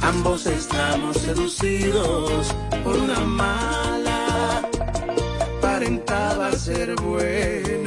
Ambos estamos seducidos por una mala. Aparentaba ser buena.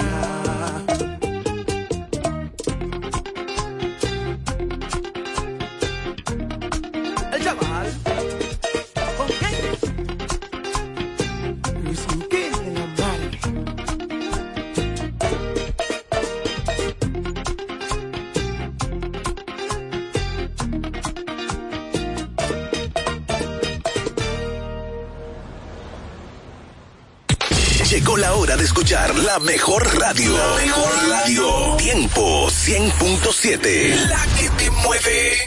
mejor radio. Mejor radio. Tiempo 100.7. La que te mueve.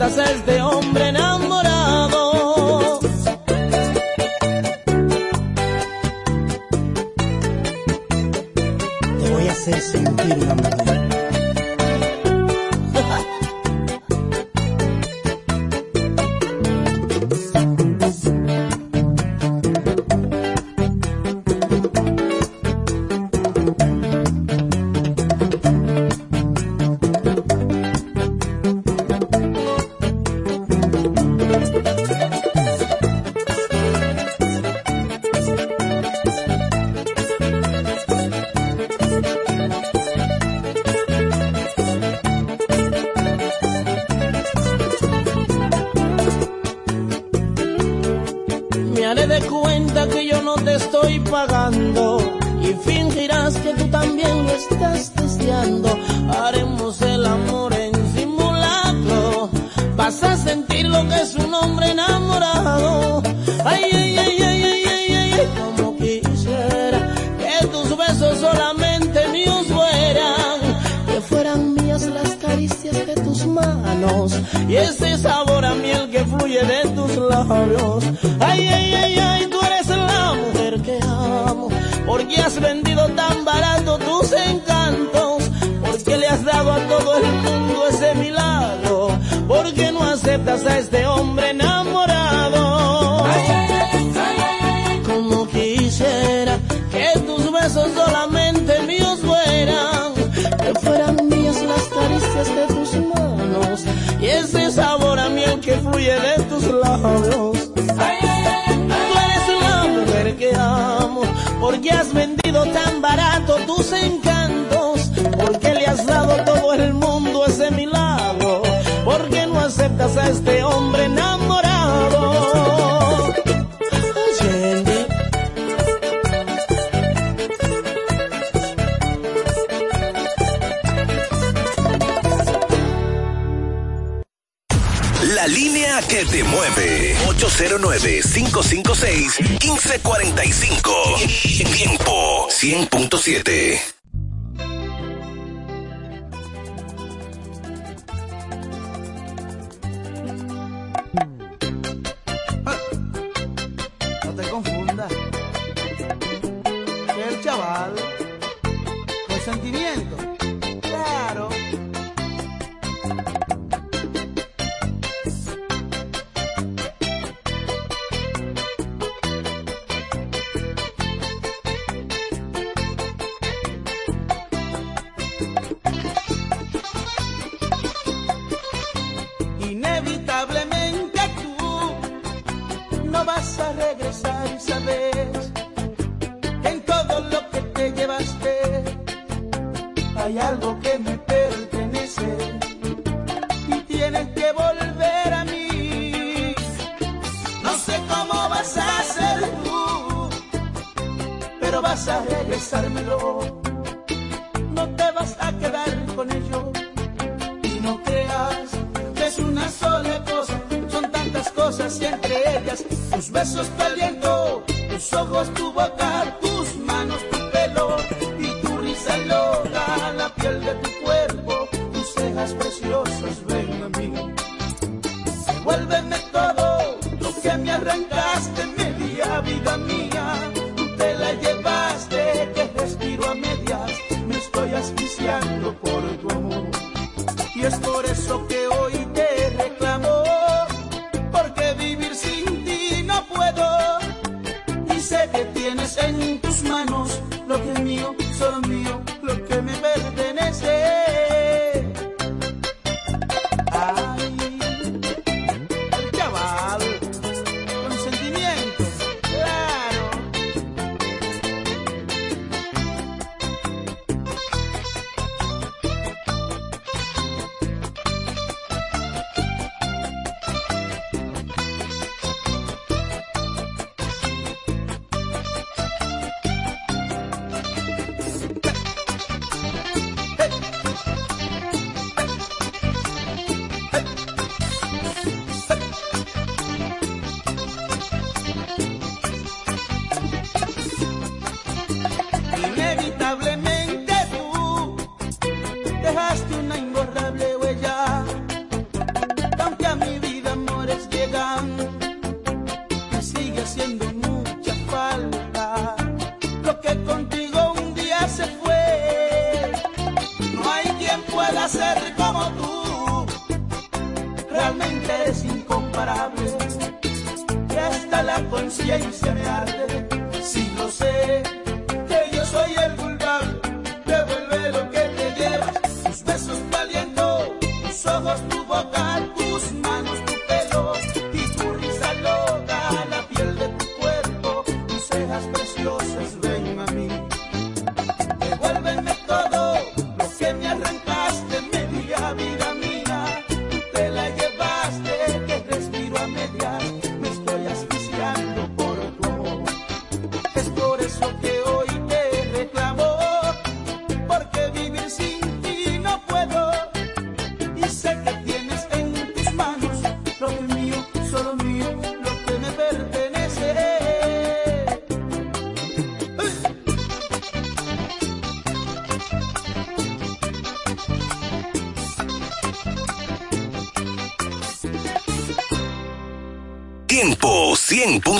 cuentas es de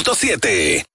100.7.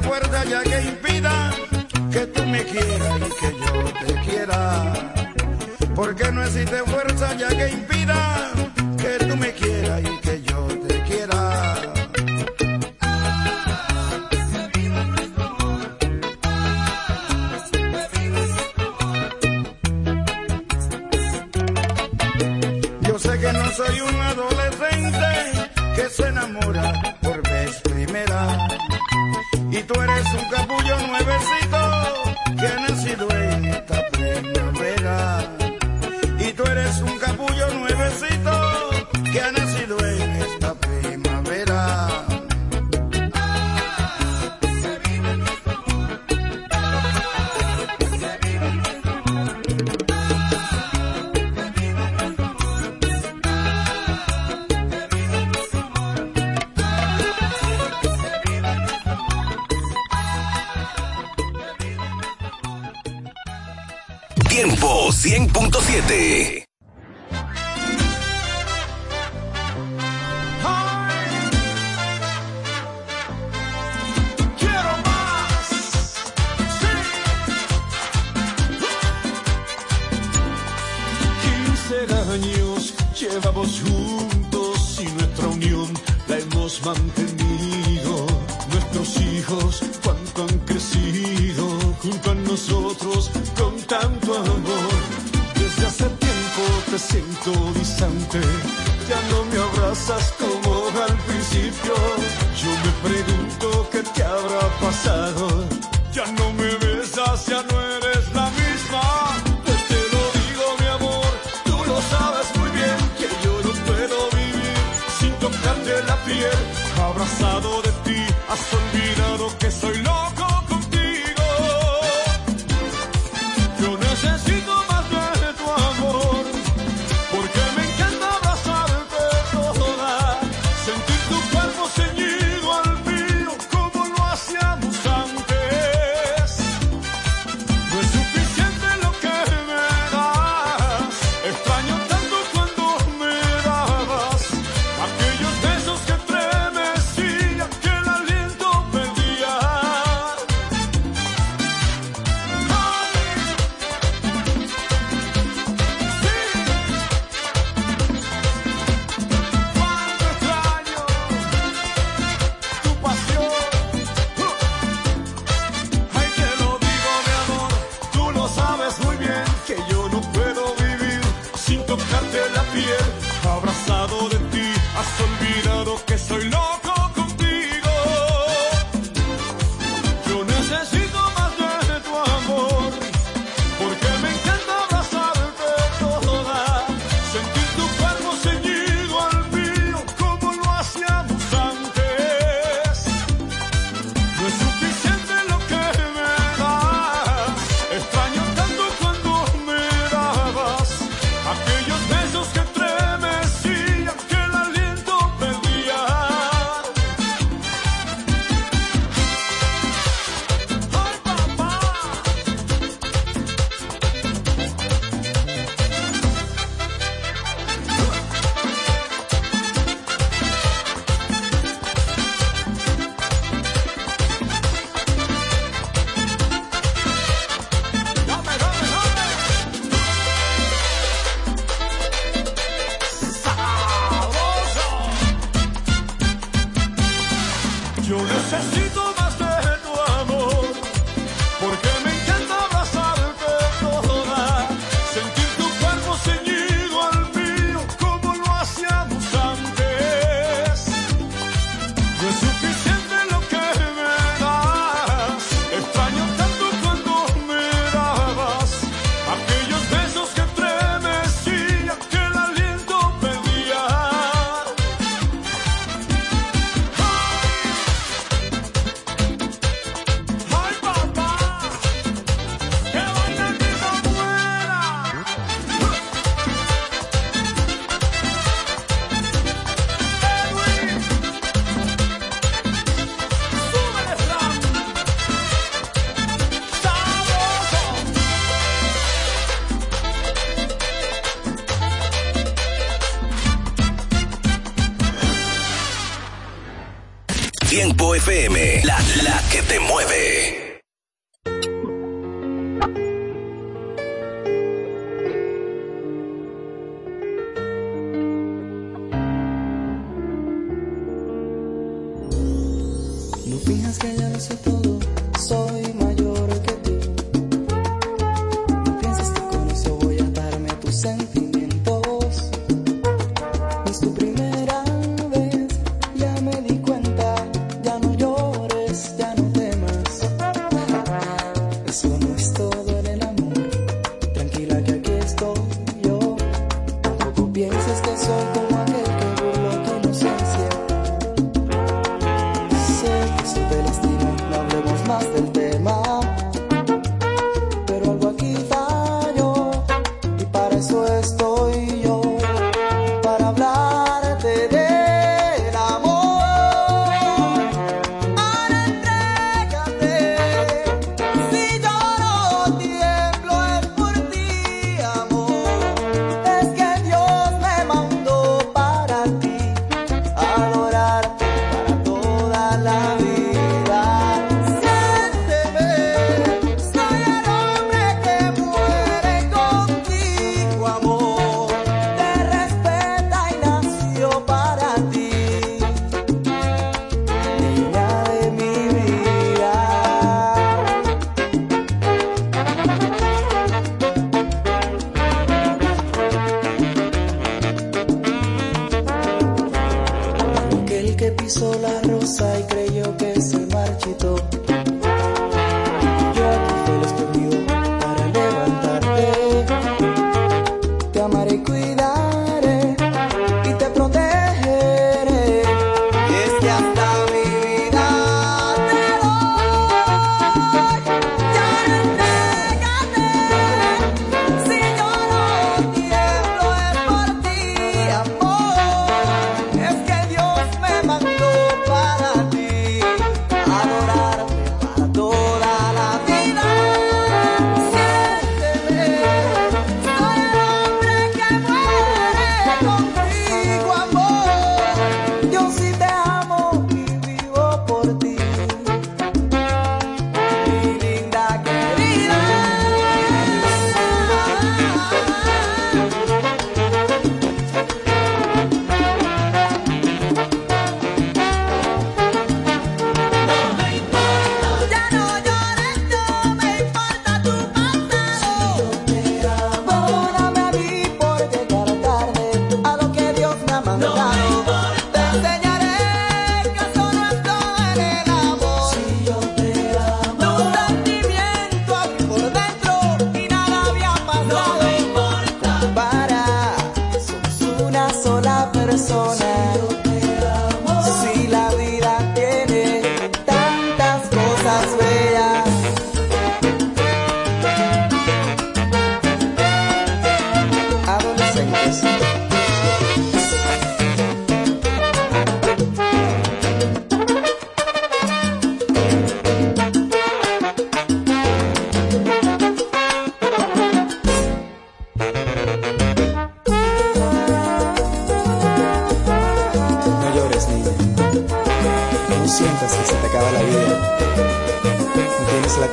fuerza ya que impida que tú me quieras y que yo te quiera. Porque no existe fuerza ya que impida que tú me quieras y que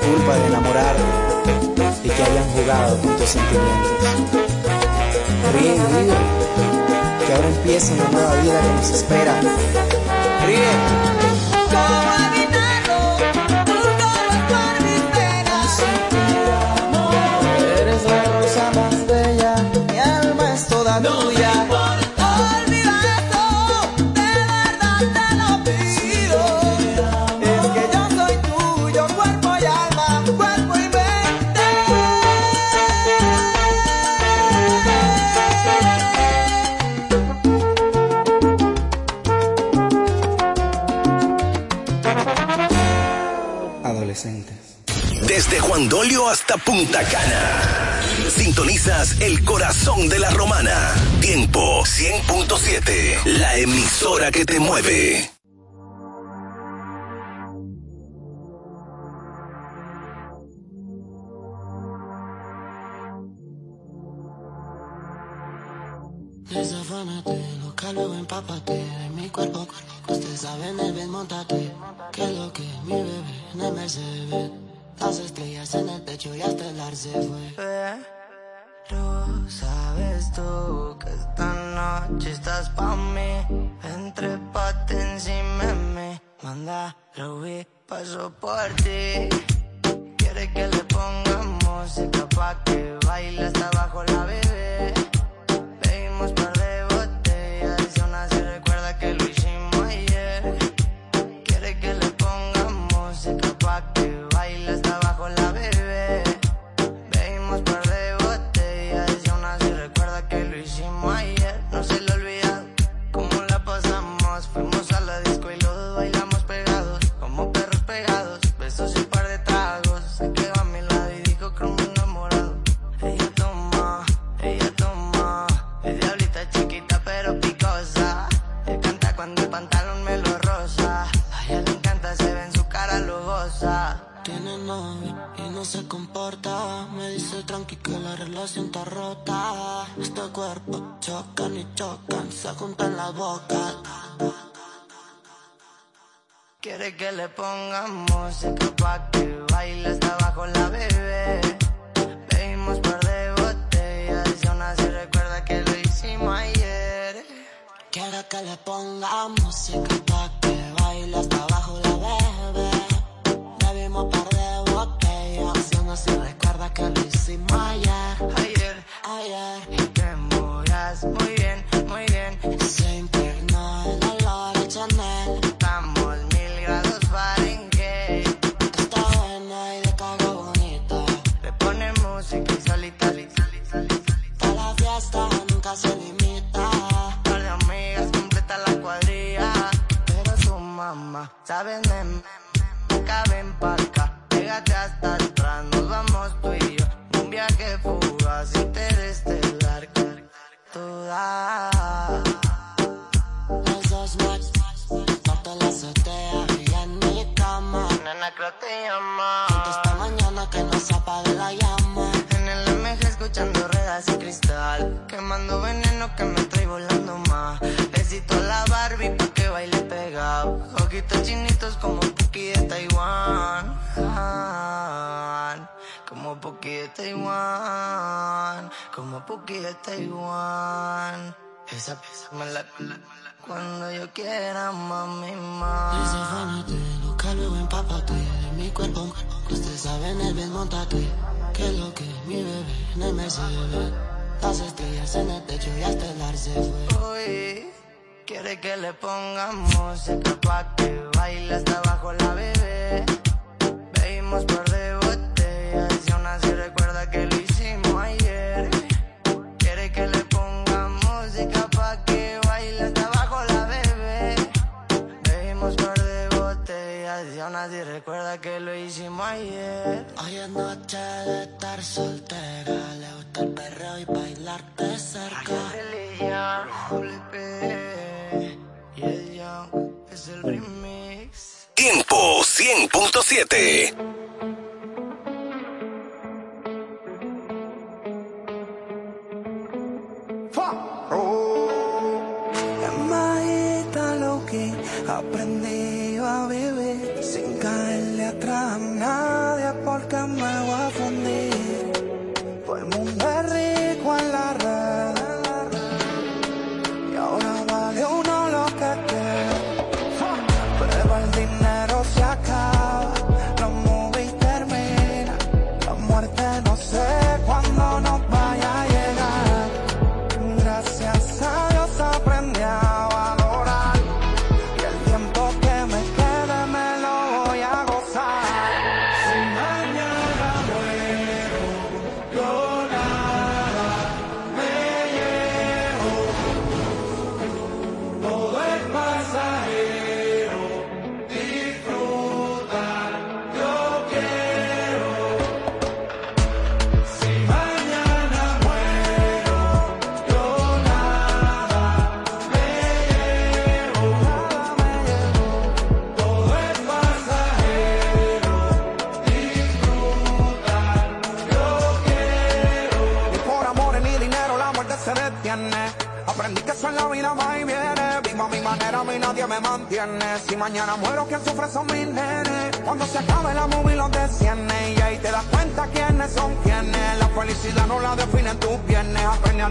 culpa de enamorar y que hayan jugado con tus sentimientos. Ríe y que ahora empieza una nueva vida que nos espera. Ríe. Punta Sintonizas el corazón de la romana. Tiempo 100.7, la emisora que te mueve. Pero sabes tú que esta noche estás pa' mí. Entre pate encima de. Manda, lo vi, paso por ti. Quiere que le ponga música pa' que baile hasta abajo la bebé. Pedimos par se comporta. Me dice tranqui que la relación está rota. Este cuerpo chocan y chocan, se juntan la boca. Quiere que le ponga música pa' que baile hasta abajo la bebé. Bebimos par de botellas y aún así recuerda que lo hicimos ayer. Quiere que le ponga música pa' que baile hasta abajo aún así recuerda que lo hicimos ayer. Ayer, Ayer y te moras muy bien, muy bien. se impregnó el olor a Chanel. Estamos mil grados Fahrenheit. Está buena y de caga bonita. Le pone música y solita, Para la fiesta nunca se limita. Par de amigas completa la cuadrilla. Pero su mamá, sabes, se la llama. En el MG escuchando ruedas y cristal. Quemando veneno que me trae volando más. Besito a la Barbie pa' que baile pegado. Ojitos chinitos como Puki de Taiwán. Como Puki de Taiwán. Como Puki de Taiwán. Esa pieza me la- Cuando yo quiera, mami, más. Desafánate, loca, luego empápate de mi cuerpo. Usted sabe, en el bien montate. Que lo que mi bebé en el Mercedes. Las estrellas en el techo y hasta el arce fue. Uy, quiere que le ponga música pa' que baile hasta abajo la bebé. Bebimos par recuerda que lo hicimos ayer. Hoy es noche de estar soltera. Le gusta el perreo y bailarte cerca. Y el Young es el remix. Tiempo 100.7. En aprendí a sin caerle atrás a nadie porque me voy a fundir.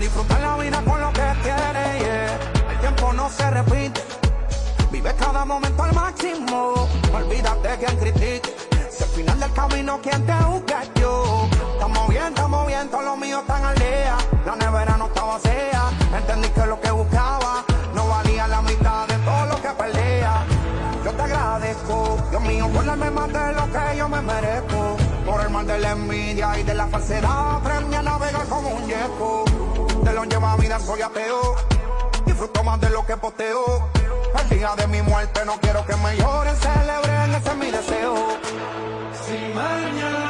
Disfrutar la vida con lo que tienes. El tiempo no se repite. Vive cada momento al máximo. Olvídate quien critique. Si al final del camino quien te busca yo. Estamos bien, estamos bien, todos los míos están al día. La nevera no estaba vacía. Entendí que lo que buscaba no valía la mitad de todo lo que perdía. Yo te agradezco, Dios mío, por darme más de lo que yo me merezco. Por el mal de la envidia y de la falsedad, aprendí a navegar como un yeco. De lo lleva vida soy ateo, disfruto más de lo que posteo. El día de mi muerte no quiero que me lloren, celebren, ese es mi deseo. Si mañana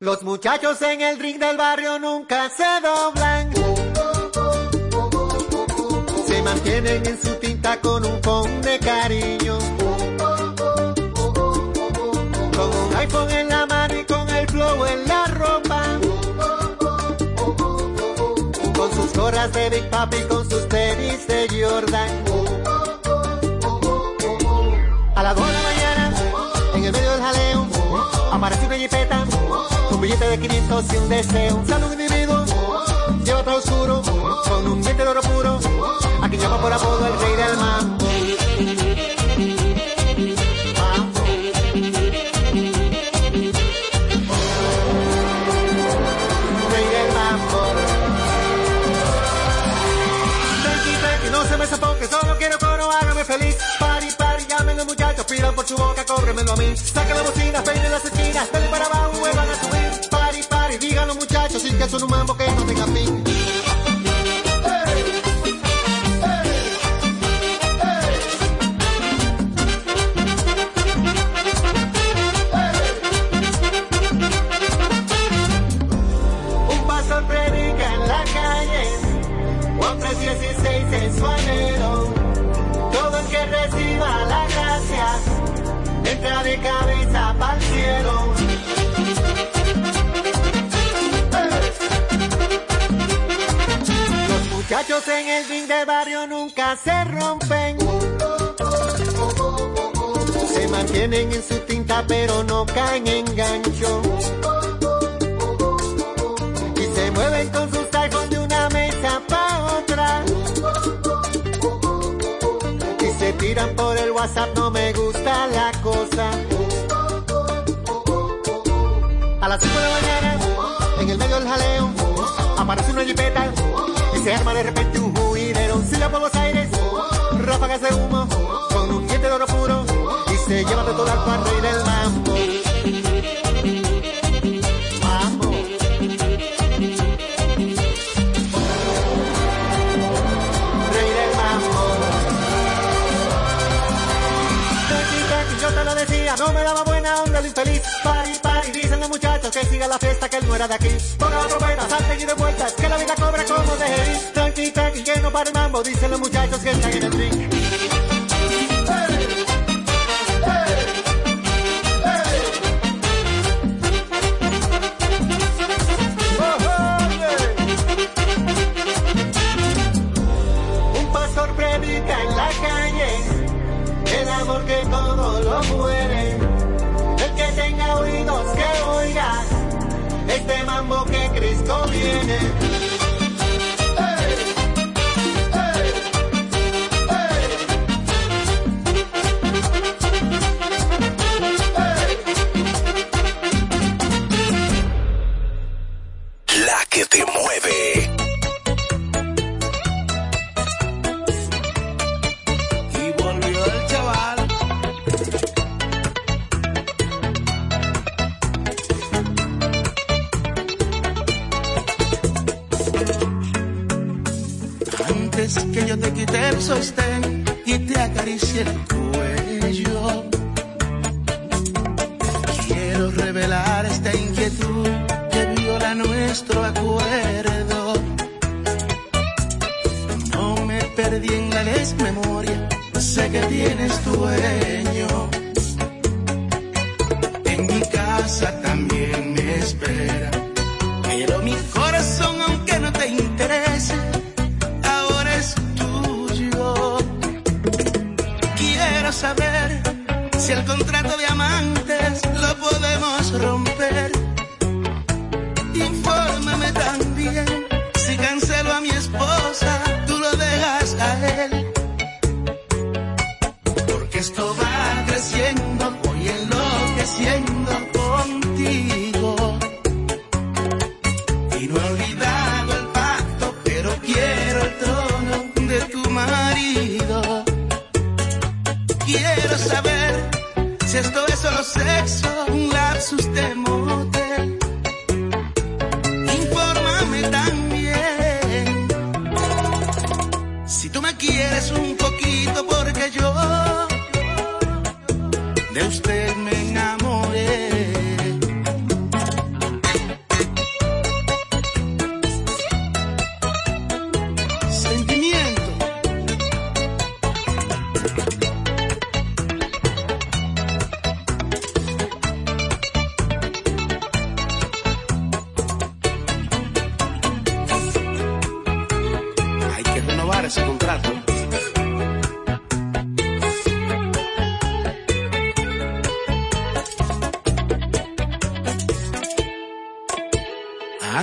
Los muchachos en el ring del barrio nunca se doblan. Se mantienen en su tinta con un con de cariño. Con un iPhone en la mano y con el flow en la ropa. Con sus gorras de Big Papi y con sus tenis de Jordan. Jipeta, con billete de 500 y un deseo. Un saludo individuo, lleva todo oscuro, con un diente de oro puro, a quien llama por apodo el rey del mambo. Me sofoque, solo quiero coro, hágame feliz. Pari, pari, llamen los muchachos, pidan por su boca, cóbremelo a mí. Saca la bocina, peine las esquinas, dale para abajo, vuelvan a subir. Pari, pari, digan los muchachos, sin que son un mambo que no tenga cabeza para el cielo. Los muchachos en el ring de barrio nunca se rompen. Se mantienen en su tinta pero no caen en gancho. Y se mueven con sus iPhones de una mesa pa' otra. Y se tiran por el WhatsApp, no me gusta la cosa. Las 5 de la mañana, en el medio del jaleo, aparece una jipeta y se arma de repente un juidero. Silla por los aires, ráfagas de humo, con un diente de oro puro y se lleva de todo al rey del fuera de aquí. Ponga la trompeta, salten y de vuelta, que la vida cobra como de Tranqui, tranqui, que no pare mambo, dicen los muchachos que están en el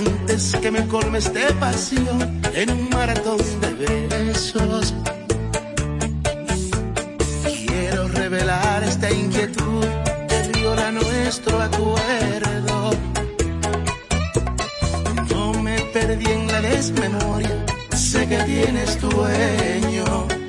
antes que me colmes de pasión en un maratón de besos. Quiero revelar esta inquietud que viola nuestro acuerdo. No me perdí en la desmemoria, sé que tienes dueño.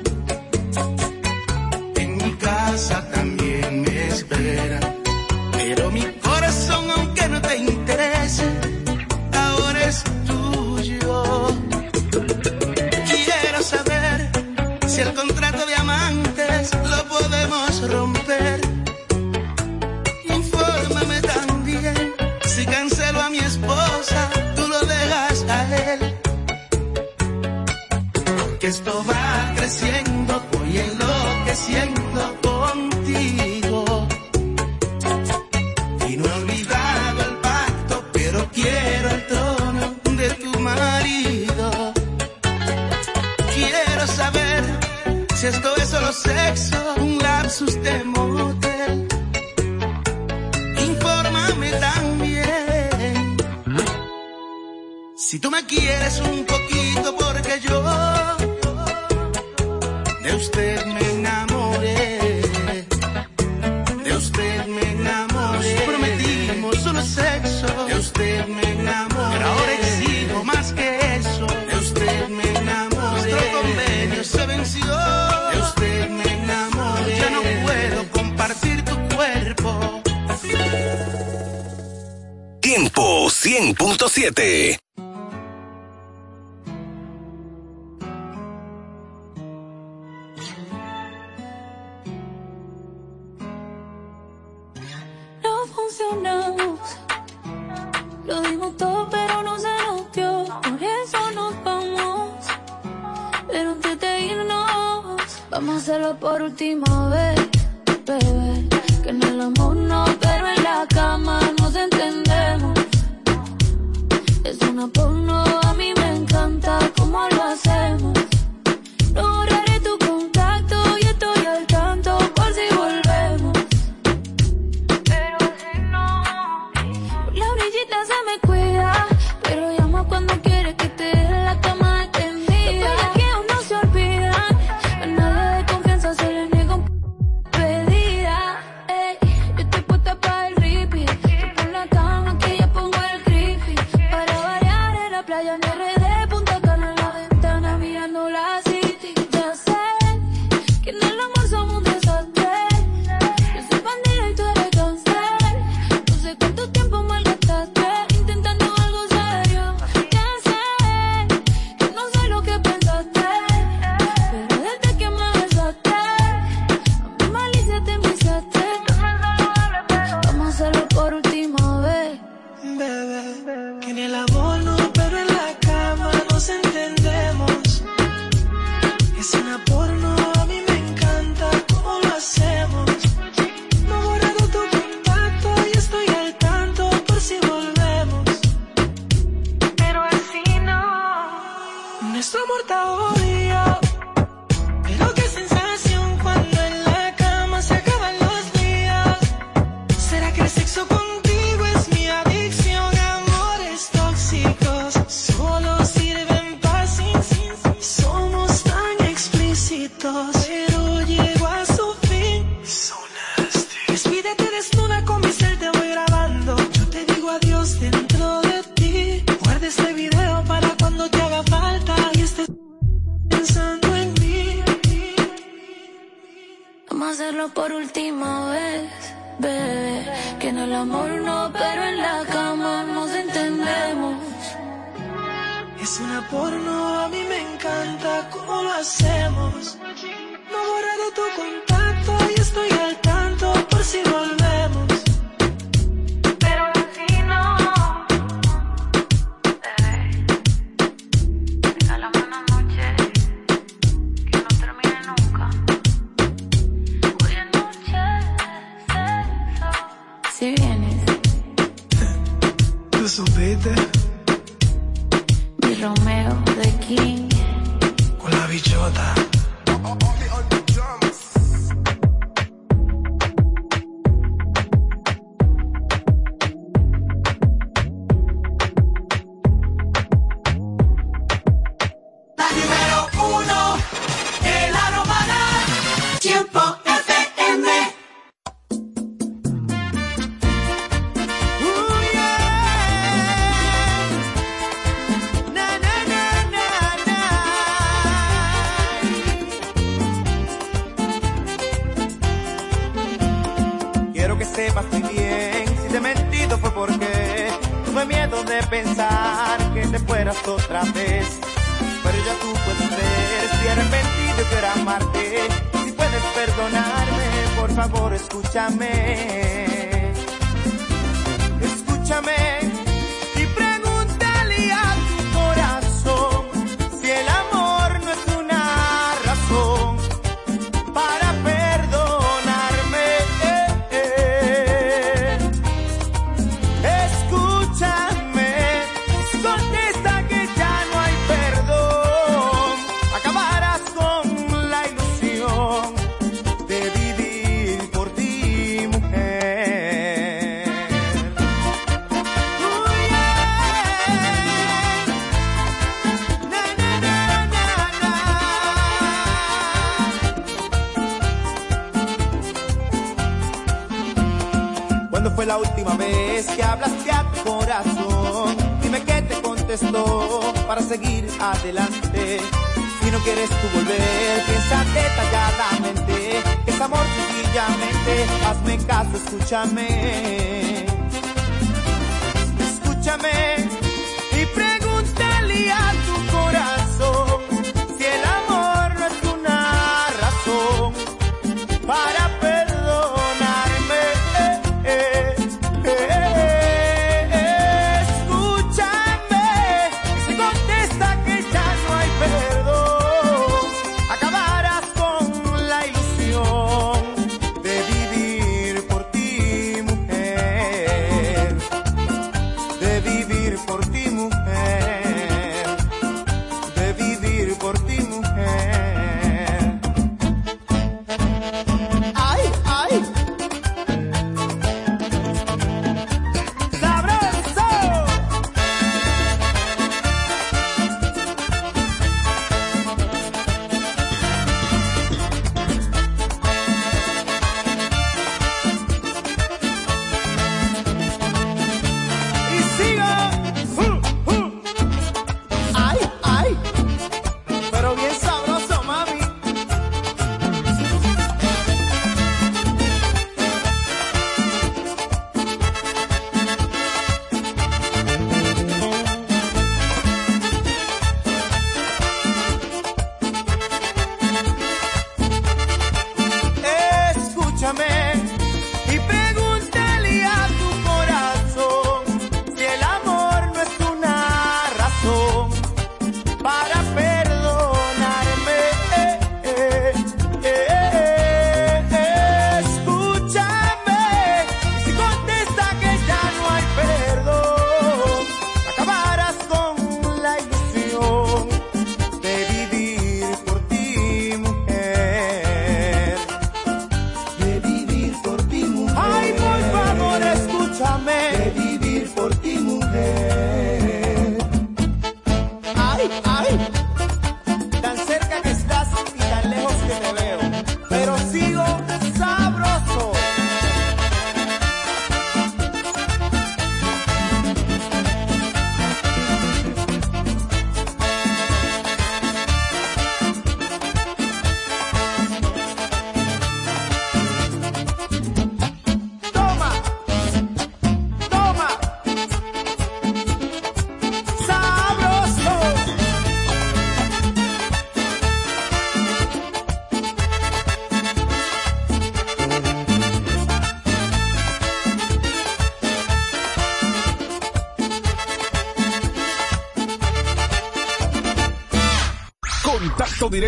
way. adelante. Si no quieres tú volver, piensa detalladamente, que es amor sencillamente, hazme caso, escúchame. Escúchame y pregúntale a tu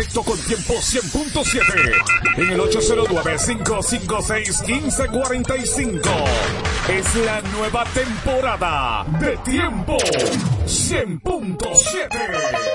directo con Tiempo 100.7 en el 809-556-1545. Es la nueva temporada de Tiempo 100.7.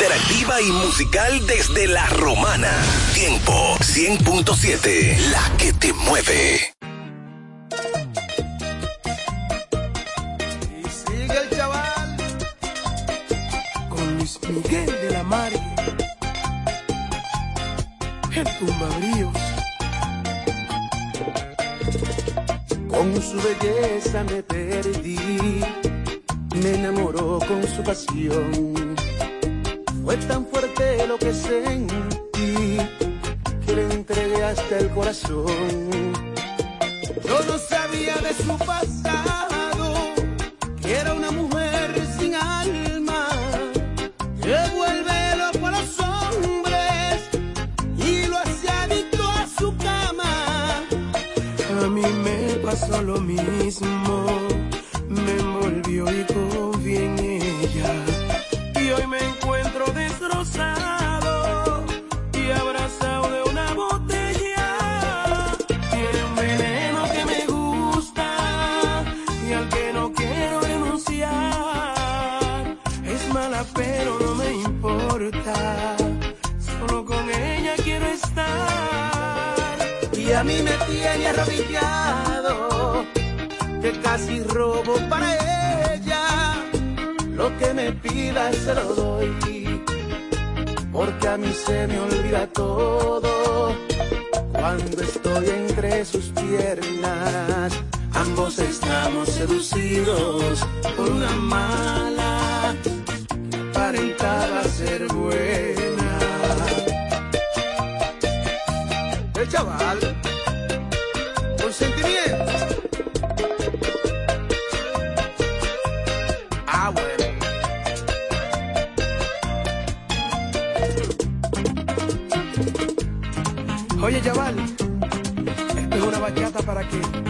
interactiva y musical desde La Romana. Tiempo 100.7, la que te mueve. Y sigue el chaval con Luis Miguel de la Mar. El tumbabríos. Con su belleza me ambos estamos seducidos por una mala que aparentaba ser buena. El chaval, con sentimiento. Ah, bueno. Oye, chaval, esto es una bachata para que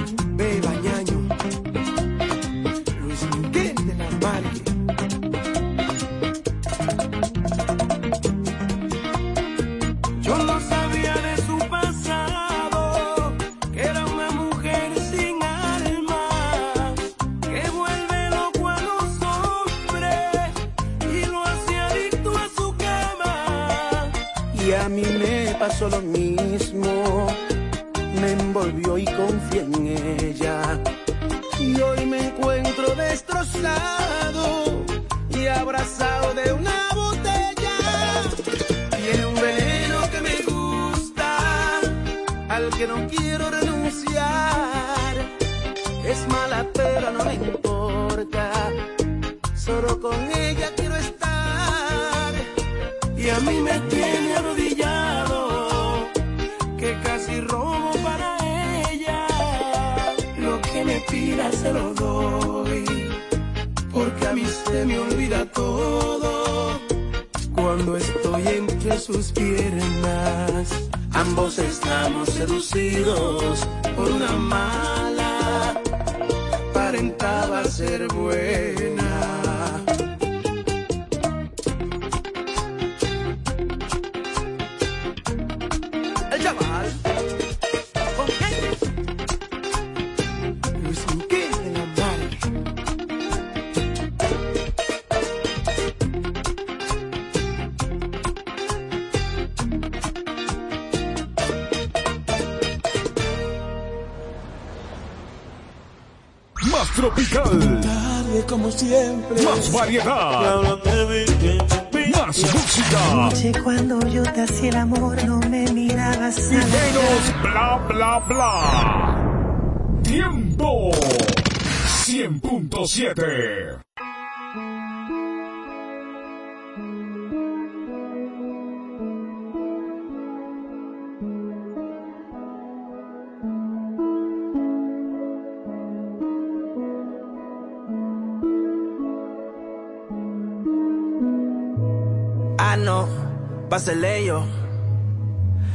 pásele yo.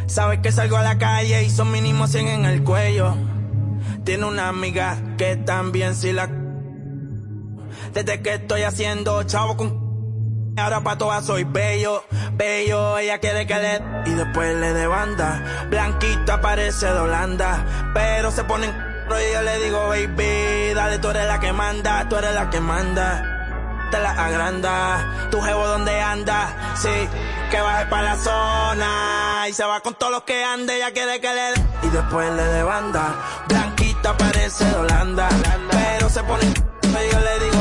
Sabes que salgo a la calle y son mínimo 100 en el cuello. Tiene una amiga que también si la... Desde que estoy haciendo chavo con... Ahora pa' todas soy bello, bello, ella quiere que le... Y después le de banda, blanquita parece de Holanda, pero se ponen... Y yo le digo, baby, dale, tú eres la que manda, tú eres la que manda te la agranda. Tu jevo donde anda, sí, que baje para la zona. Y se va con todos los que ande, ya quiere que le dé. Y después le de banda. Blanquita parece de Holanda. Pero se pone y yo le digo,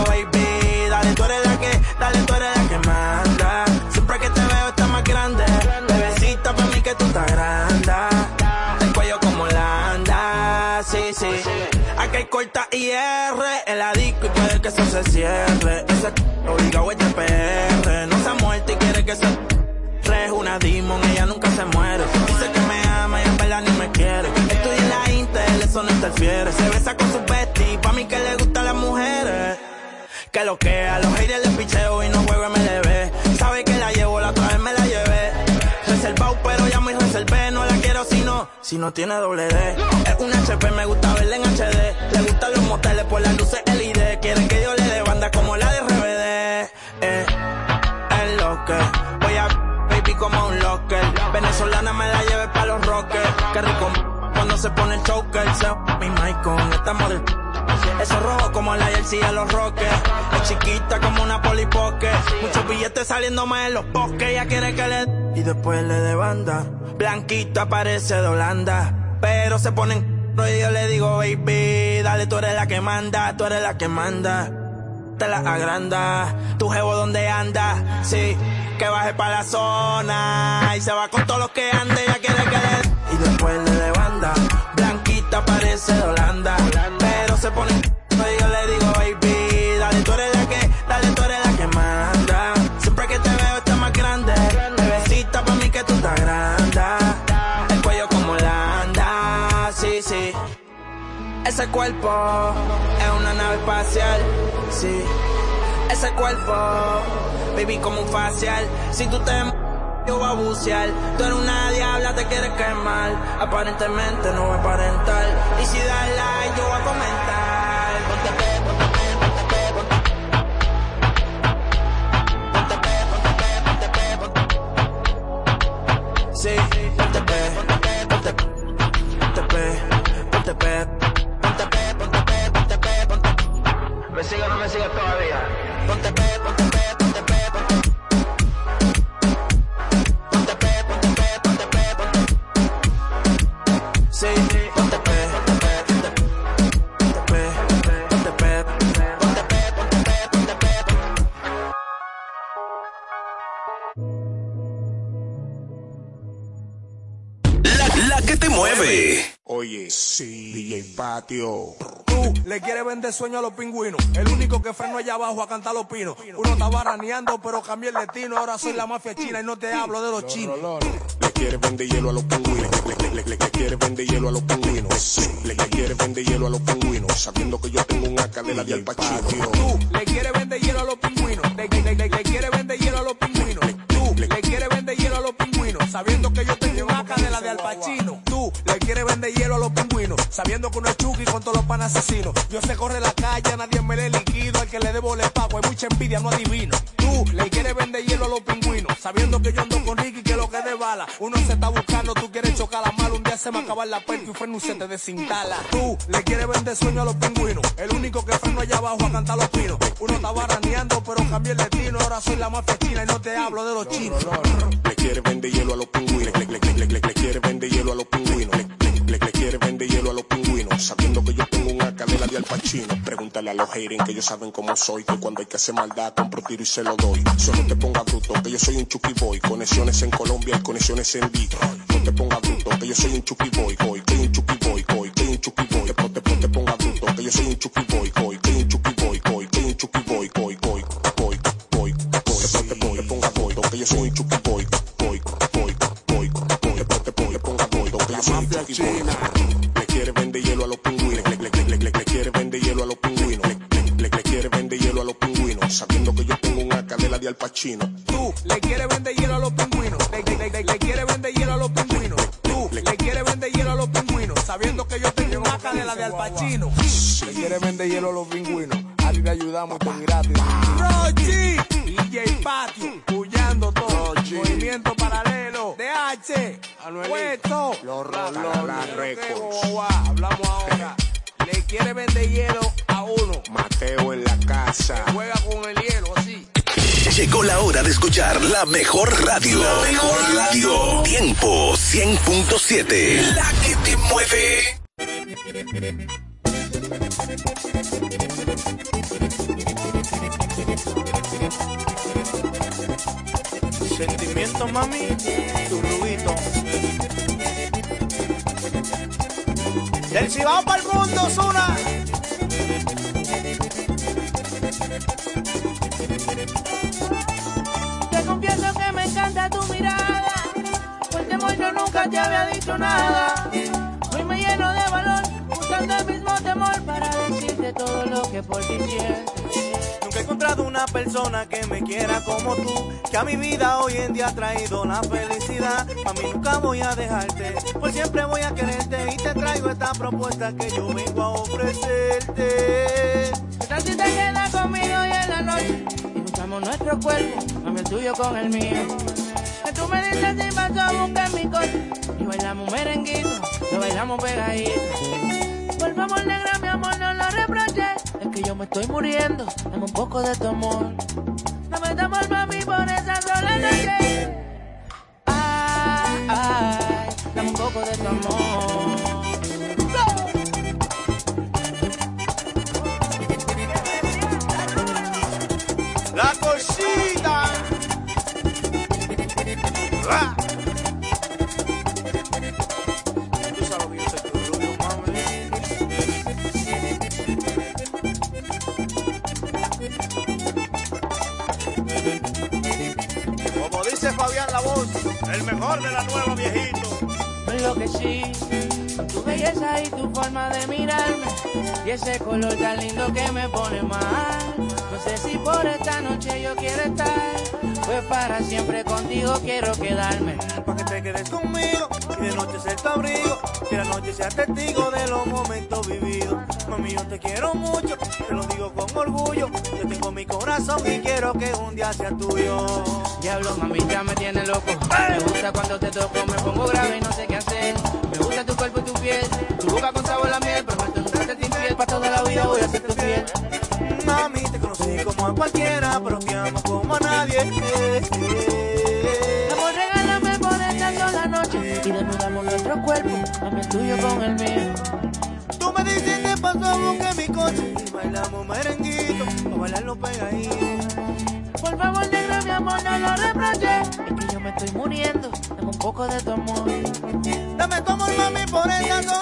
IR en la disco y puede que eso se cierre. Ese obligado es de PR. No se ha muerto y quiere que se. Es una demon, ella nunca se muere. Dice que me ama y en verdad ni me quiere. Estoy en la Intel, eso no interfiere. Se besa con sus besties, pa' mí que le gustan las mujeres. Que lo que a los haters les picheo y no juego MLB. Sabe que la llevo, la otra vez me la llevé. Reservado, pero ya muy reservé. No la quiero si no, si no tiene doble D. Es un HP, me gusta verla en HD. Le gustan moteles por las luces LED. Quieren que yo le dé banda como la de RBD. Eh, es lo que voy a baby como un locker. Venezolana me la lleve pa' los rockers. Qué rico cuando se pone el choker. Se mi mic con estamos del eso rojo como la jersey a los rockers. Es chiquita como una polipoque. Muchos billetes saliendo más en los bosques. Ella quiere que le... Y después le de banda. Blanquita parece de Holanda. pero se ponen y yo le digo, baby, dale, tú eres la que manda, tú eres la que manda. Te la agranda, tu jevo donde anda, sí, que baje para la zona y se va con todos los que ande, ya quiere que le... Y después le de banda, blanquita parece de Holanda, pero se pone y yo le digo, Ese cuerpo es una nave espacial, sí. Ese cuerpo, baby, como un facial. Si tú te yo voy a bucear. Tú eres una diabla, te quieres quemar. Aparentemente no voy a aparentar. Y si das like, yo voy a comentar. Ponte pe, ponte pe, ponte pe, ponte Ponte pe, ponte pe, ponte pe, ponte Sí, ponte pe, ponte pe, ponte Ponte ¿Me sigue o no me sigue todavía? Ponte pe, ponte pe, ponte pe, ponte Ponte pe, ponte pe, ponte pe, ponte Sí, ponte pe, ponte pe, ponte Ponte pe, ponte pe, ponte pe, ponte pe, ponte pe, ponte La, la que te mueve. Oye, sí, DJ Patio. Le quieres vender sueño a los pingüinos. El único que freno allá abajo a cantar los pinos. Uno estaba raneando, pero cambié el destino. Ahora soy la mafia china y no te hablo de los chinos. Le quiere vender hielo a los pingüinos. Le, le, le, quiere vender hielo a los pingüinos. Le, quiere vender hielo a los pingüinos. Sabiendo que yo tengo un AK de la de Al Pacino. Tú le quieres vender hielo a los pingüinos. Le, quiere vender hielo a los pingüinos. Tú le quieres vender hielo a los pingüinos. Sabiendo que yo tengo un AK de la de Al Pacino. Le quieres vender hielo a los pingüinos. Sabiendo que uno es Chucky con todos los pan asesinos. Yo sé corre la calle, nadie me le liquido. Al que le debo le pago. Hay mucha envidia, no adivino. Tú le quieres vender hielo a los pingüinos. Sabiendo que yo ando con Ricky, que lo que de bala. Uno se está buscando, tú quieres chocar la mala. Un día se me acaba la puerta y freno y se te desinstala. Tú le quieres vender sueño a los pingüinos. El único que freno allá abajo a cantar los pinos. Uno estaba raneando, pero cambié el destino. Ahora soy la mafia china y no te hablo de los chinos. Le quiere vender hielo a los pingüinos. Le, le, le, le quiere vender hielo a los pingüinos. Le, le, le, quiere vender hielo a los pingüinos. Sabiendo que yo tengo un AK de la de Al Pacino. Pregúntale a los haters que ellos saben cómo soy. Que cuando hay que hacer maldad, compro tiro y se lo doy. Solo te ponga bruto, que yo soy un Chucky Boy. Conexiones en Colombia y conexiones en Detroit. No te ponga bruto, que yo soy un Chucky Boy. Boy, que un Chucky Boy, boy, que un Chucky Boy. Te, te, te, te ponga bruto, que yo soy un Chucky Boy. Boy, que un Chucky Boy, boy, que un Chucky Boy, boy, boy, boy, boy, boy. Te, te, te, ponga boy, que yo soy un Chucky boy, Le quiere vender hielo a los pingüinos. Le, le, le, le, le, le quiere vender hielo a los pingüinos. Le, le, le, le quiere vender hielo a los pingüinos. Sabiendo que yo tengo un AK de la de Al Pacino. Tú le quieres vender hielo a los pingüinos. Le, le, le, le quieres vender hielo a los pingüinos. Tú le quieres vender hielo a los pingüinos. Sabiendo que yo tengo un AK de la de Al Pacino. Le quieres vender hielo a los pingüinos. A ti te ayudamos te gratis. Rochi, DJ Patio, puyando todo. Movimiento paralelo. DH, Puesto. Los Rolón Records. Hablamos ahora. Le quiere vender hielo a uno. Mateo en la casa. Juega con el hielo así. Llegó la hora de escuchar la mejor radio. La mejor radio. Tiempo 100.7. La que te mueve. Sentimiento, mami, Del Cibao para el mundo, Zuna. Te confieso que me encanta tu mirada. Por temor yo nunca te había dicho nada. Hoy me lleno de valor, buscando el mismo temor para decirte todo lo que por ti siento. Nunca he encontrado una persona que me quiera como tú, que a mi vida hoy en día ha traído la felicidad. A mí nunca voy a dejarte, por siempre voy a quererte y te traigo esta propuesta que yo vengo a ofrecerte. ¿Qué tal si te quedas conmigo y en la noche? Y juntamos nuestro cuerpo, mami el tuyo con el mío. Que tú me dices si vas a buscar mi coche. Y bailamos merenguito, lo bailamos pegadito. Favor, negra, mi amor, no lo reproches. Es que yo me estoy muriendo, dame un poco de tu amor. Dame tu amor, mami, por esa sola noche. Poco de tu amor. Ese color tan lindo que me pone mal. No sé si por esta noche yo quiero estar, pues para siempre contigo quiero quedarme. Pa' que te quedes conmigo y de noche ser tu abrigo, que la noche sea testigo de los momentos vividos. Mami, yo te quiero mucho, te lo digo con orgullo. Yo tengo mi corazón y quiero que un día sea tuyo. Diablo, mami, ya me tiene loco. Me gusta cuando te toco, me pongo grave y no sé qué hacer. Me gusta tu cuerpo y tu piel, busque mi coche y bailamos merenguito, pa' bailarlo pegadito. Por favor, negro, mi amor, no lo reproches. Es que yo me estoy muriendo, dame un poco de tu amor. Dame tu amor, mami, por esta noche.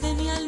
dice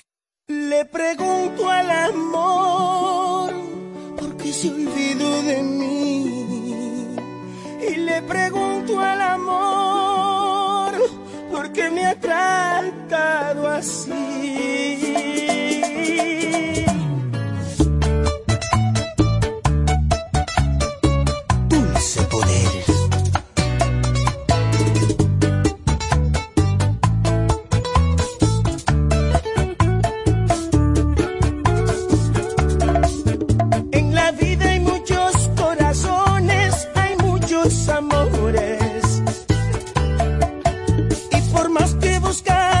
por más que buscar.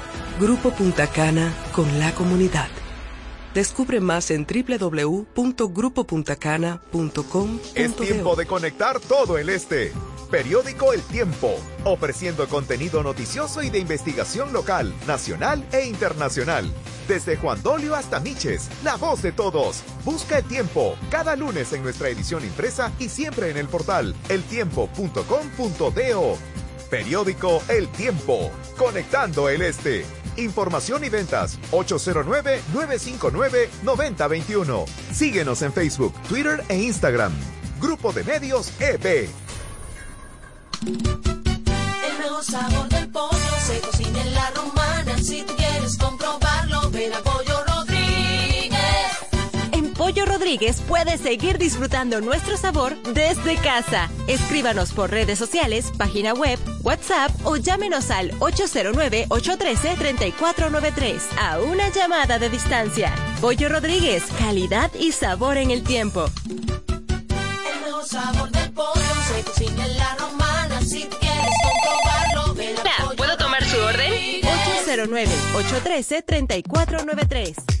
Grupo Punta Cana con la comunidad. Descubre más en www.grupopuntacana.com. Es tiempo de conectar todo el este. Periódico El Tiempo, ofreciendo contenido noticioso y de investigación local, nacional e internacional. Desde Juan Dolio hasta Miches, la voz de todos. Busca el tiempo cada lunes en nuestra edición impresa y siempre en el portal eltiempo.com.do. Periódico El Tiempo, conectando el este. Información y ventas 809-959-9021. Síguenos en Facebook, Twitter e Instagram. Grupo de Medios E EB. El mejor sabor del pollo se cocina en la romana. Si tú quieres comprobarlo, ven a Pollo Pollo Rodríguez puedes seguir disfrutando nuestro sabor desde casa. Escríbanos por redes sociales, página web, WhatsApp o llámenos al 809-813-3493 a una llamada de distancia. Pollo Rodríguez, calidad y sabor en el tiempo. El mejor sabor del pollo se cocina en la romana. Si quieres comprobarlo, ven a ¿Puedo tomar su orden? Rodríguez. 809-813-3493.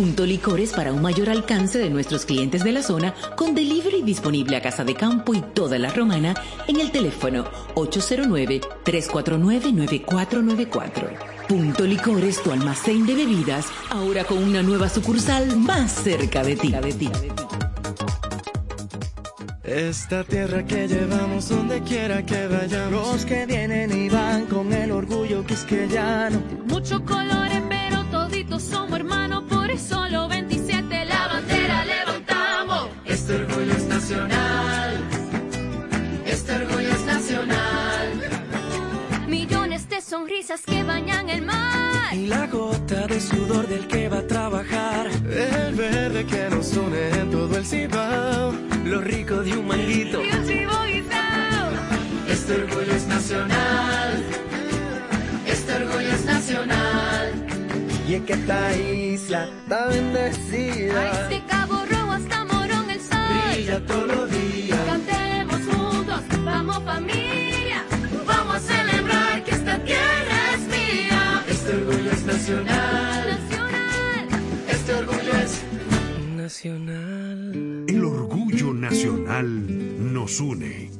Punto Licores para un mayor alcance de nuestros clientes de la zona con delivery disponible a Casa de Campo y toda la Romana en el teléfono 809-349-9494. Punto Licores, tu almacén de bebidas, ahora con una nueva sucursal más cerca de ti. De ti. Esta tierra que llevamos donde quiera que vayamos. Los que vienen y van con el orgullo quisqueyano. Muchos colores, pero toditos somos hermanos. Por eso los 27 la bandera levantamos. Este orgullo es nacional. Este orgullo es nacional. Millones de sonrisas que bañan el mar. Y la gota de sudor del que va a trabajar. El verde que nos une en todo el cibao. Lo rico de un manguito. Y un. Este orgullo es nacional. Este orgullo es nacional. Y es que esta isla está bendecida. Desde Cabo Rojo hasta Morón el sol. Brilla todos los días. Cantemos juntos, vamos familia. Vamos a celebrar que esta tierra es mía. Este orgullo es nacional. Nacional. Este orgullo es nacional. El orgullo nacional nos une.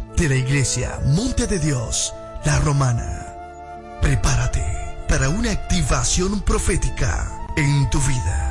De la iglesia Monte de Dios, La Romana. Prepárate para una activación profética en tu vida.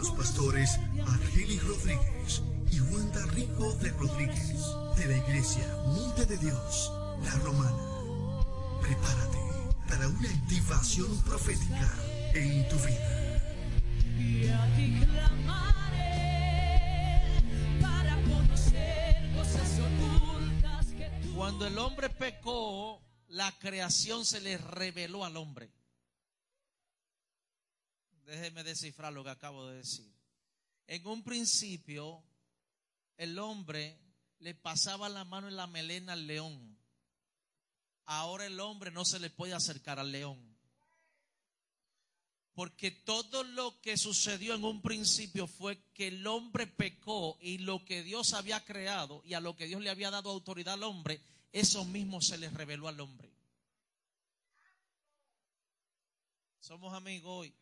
Los pastores Argeli Rodríguez y Wanda Rico de Rodríguez de la iglesia Monte de Dios, la Romana. Prepárate para una activación profética en tu vida. Y a clamaré para conocer cosas ocultas que Cuando el hombre pecó, la creación se le reveló al hombre. Déjeme descifrar lo que acabo de decir. En un principio, el hombre le pasaba la mano en la melena al león. Ahora el hombre no se le puede acercar al león. Porque todo lo que sucedió en un principio fue que el hombre pecó y lo que Dios había creado y a lo que Dios le había dado autoridad al hombre, eso mismo se le reveló al hombre. Somos amigos hoy.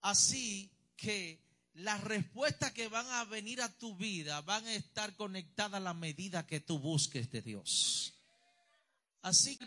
Así que las respuestas que van a venir a tu vida van a estar conectadas a la medida que tú busques de Dios. Así que